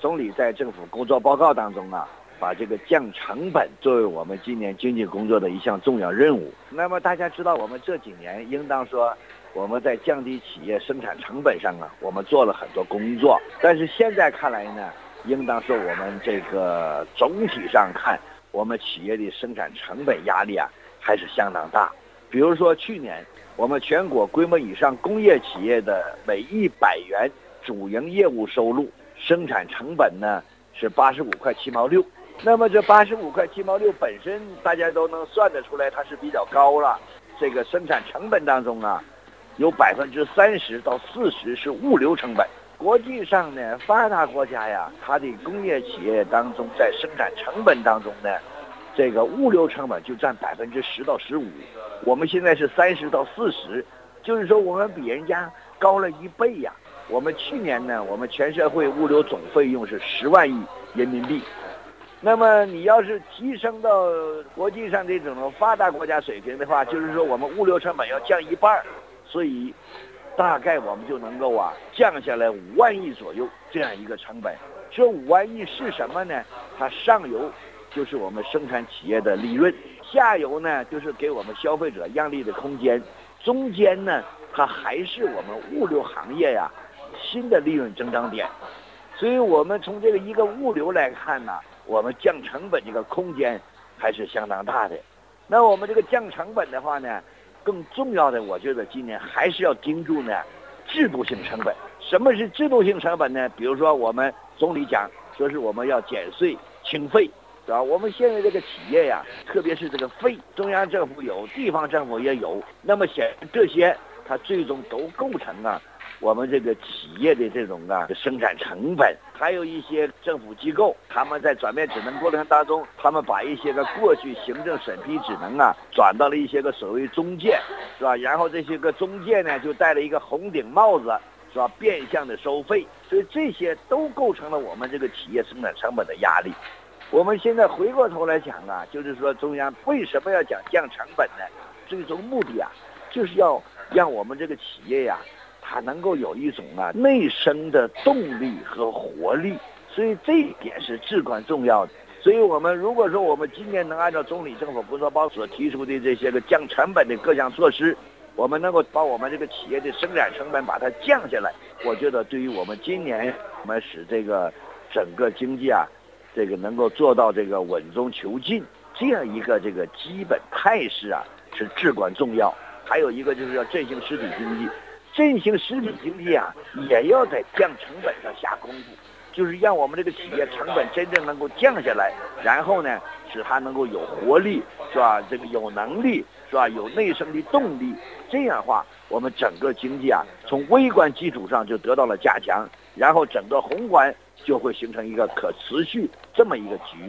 总理在政府工作报告当中啊，把这个降成本作为我们今年经济工作的一项重要任务。那么大家知道，我们这几年应当说我们在降低企业生产成本上啊，我们做了很多工作。但是现在看来呢，应当说我们这个总体上看，我们企业的生产成本压力啊还是相当大。比如说去年我们全国规模以上工业企业的每一百元主营业务收入。生产成本呢是八十五块七毛六，那么这八十五块七毛六本身大家都能算得出来，它是比较高了。这个生产成本当中啊，有百分之三十到四十是物流成本。国际上呢，发达国家呀，它的工业企业当中在生产成本当中呢，这个物流成本就占百分之十到十五。我们现在是三十到四十，就是说我们比人家高了一倍呀。我们去年呢，我们全社会物流总费用是十万亿人民币。那么你要是提升到国际上这种发达国家水平的话，就是说我们物流成本要降一半所以大概我们就能够啊降下来五万亿左右这样一个成本。这五万亿是什么呢？它上游就是我们生产企业的利润，下游呢就是给我们消费者让利的空间，中间呢它还是我们物流行业呀。新的利润增长点，所以我们从这个一个物流来看呢，我们降成本这个空间还是相当大的。那我们这个降成本的话呢，更重要的，我觉得今年还是要盯住呢制度性成本。什么是制度性成本呢？比如说我们总理讲说是我们要减税清费，是吧？我们现在这个企业呀，特别是这个费，中央政府有，地方政府也有，那么显这些它最终都构成啊。我们这个企业的这种啊生产成本，还有一些政府机构，他们在转变职能过程当中，他们把一些个过去行政审批职能啊，转到了一些个所谓中介，是吧？然后这些个中介呢，就戴了一个红顶帽子，是吧？变相的收费，所以这些都构成了我们这个企业生产成本的压力。我们现在回过头来讲啊，就是说中央为什么要讲降成本呢？最终目的啊，就是要让我们这个企业呀。它能够有一种啊内生的动力和活力，所以这一点是至关重要的。所以我们如果说我们今年能按照总理政府工作报所提出的这些个降成本的各项措施，我们能够把我们这个企业的生产成本把它降下来，我觉得对于我们今年我们使这个整个经济啊，这个能够做到这个稳中求进这样一个这个基本态势啊，是至关重要。还有一个就是要振兴实体经济。振兴实体经济啊，也要在降成本上下功夫，就是让我们这个企业成本真正能够降下来，然后呢，使它能够有活力，是吧？这个有能力，是吧？有内生的动力，这样的话，我们整个经济啊，从微观基础上就得到了加强，然后整个宏观就会形成一个可持续这么一个局面。